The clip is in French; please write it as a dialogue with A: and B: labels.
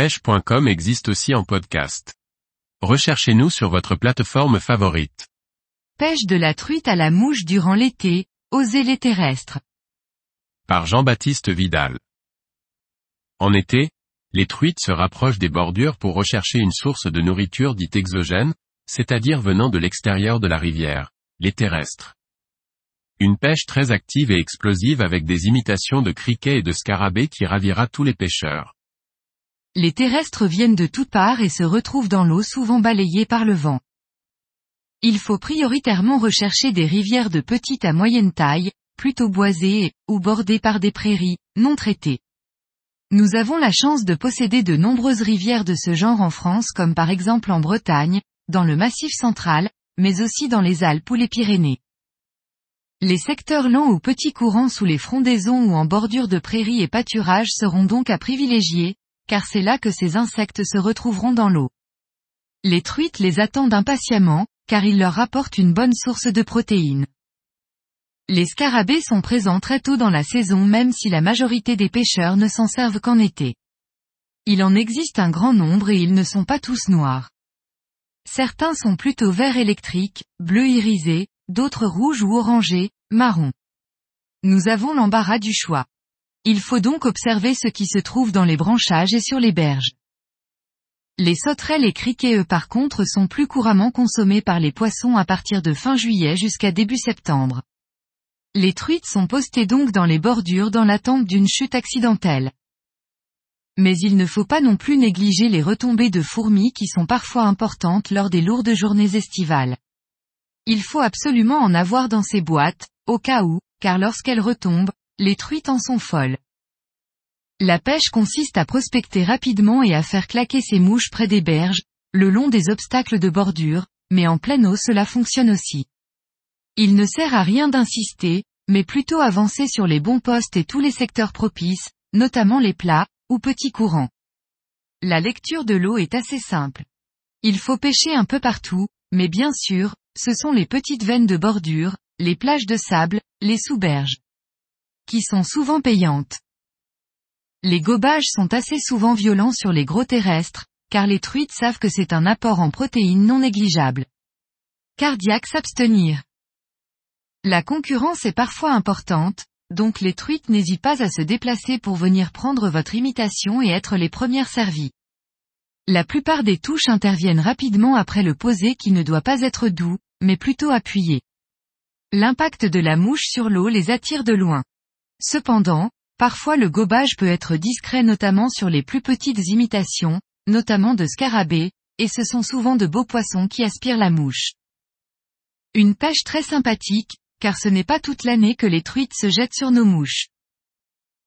A: pêche.com existe aussi en podcast. Recherchez-nous sur votre plateforme favorite.
B: Pêche de la truite à la mouche durant l'été, osez les terrestres.
A: Par Jean-Baptiste Vidal. En été, les truites se rapprochent des bordures pour rechercher une source de nourriture dite exogène, c'est-à-dire venant de l'extérieur de la rivière, les terrestres. Une pêche très active et explosive avec des imitations de criquets et de scarabées qui ravira tous les pêcheurs.
B: Les terrestres viennent de toutes parts et se retrouvent dans l'eau souvent balayés par le vent. Il faut prioritairement rechercher des rivières de petite à moyenne taille, plutôt boisées ou bordées par des prairies, non traitées. Nous avons la chance de posséder de nombreuses rivières de ce genre en France comme par exemple en Bretagne, dans le Massif central, mais aussi dans les Alpes ou les Pyrénées. Les secteurs lents ou petits courants sous les frondaisons ou en bordure de prairies et pâturages seront donc à privilégier, car c'est là que ces insectes se retrouveront dans l'eau. Les truites les attendent impatiemment, car ils leur apportent une bonne source de protéines. Les scarabées sont présents très tôt dans la saison même si la majorité des pêcheurs ne s'en servent qu'en été. Il en existe un grand nombre et ils ne sont pas tous noirs. Certains sont plutôt vert électrique, bleu irisé, d'autres rouges ou orangés, marron. Nous avons l'embarras du choix. Il faut donc observer ce qui se trouve dans les branchages et sur les berges. Les sauterelles et criquets par contre sont plus couramment consommés par les poissons à partir de fin juillet jusqu'à début septembre. Les truites sont postées donc dans les bordures dans l'attente d'une chute accidentelle. Mais il ne faut pas non plus négliger les retombées de fourmis qui sont parfois importantes lors des lourdes journées estivales. Il faut absolument en avoir dans ces boîtes, au cas où, car lorsqu'elles retombent, les truites en sont folles. La pêche consiste à prospecter rapidement et à faire claquer ses mouches près des berges, le long des obstacles de bordure, mais en pleine eau cela fonctionne aussi. Il ne sert à rien d'insister, mais plutôt avancer sur les bons postes et tous les secteurs propices, notamment les plats, ou petits courants. La lecture de l'eau est assez simple. Il faut pêcher un peu partout, mais bien sûr, ce sont les petites veines de bordure, les plages de sable, les sous-berges qui sont souvent payantes. Les gobages sont assez souvent violents sur les gros terrestres, car les truites savent que c'est un apport en protéines non négligeable. Cardiaque s'abstenir. La concurrence est parfois importante, donc les truites n'hésitent pas à se déplacer pour venir prendre votre imitation et être les premières servies. La plupart des touches interviennent rapidement après le posé qui ne doit pas être doux, mais plutôt appuyé. L'impact de la mouche sur l'eau les attire de loin. Cependant, parfois le gobage peut être discret notamment sur les plus petites imitations, notamment de scarabées, et ce sont souvent de beaux poissons qui aspirent la mouche. Une pêche très sympathique, car ce n'est pas toute l'année que les truites se jettent sur nos mouches.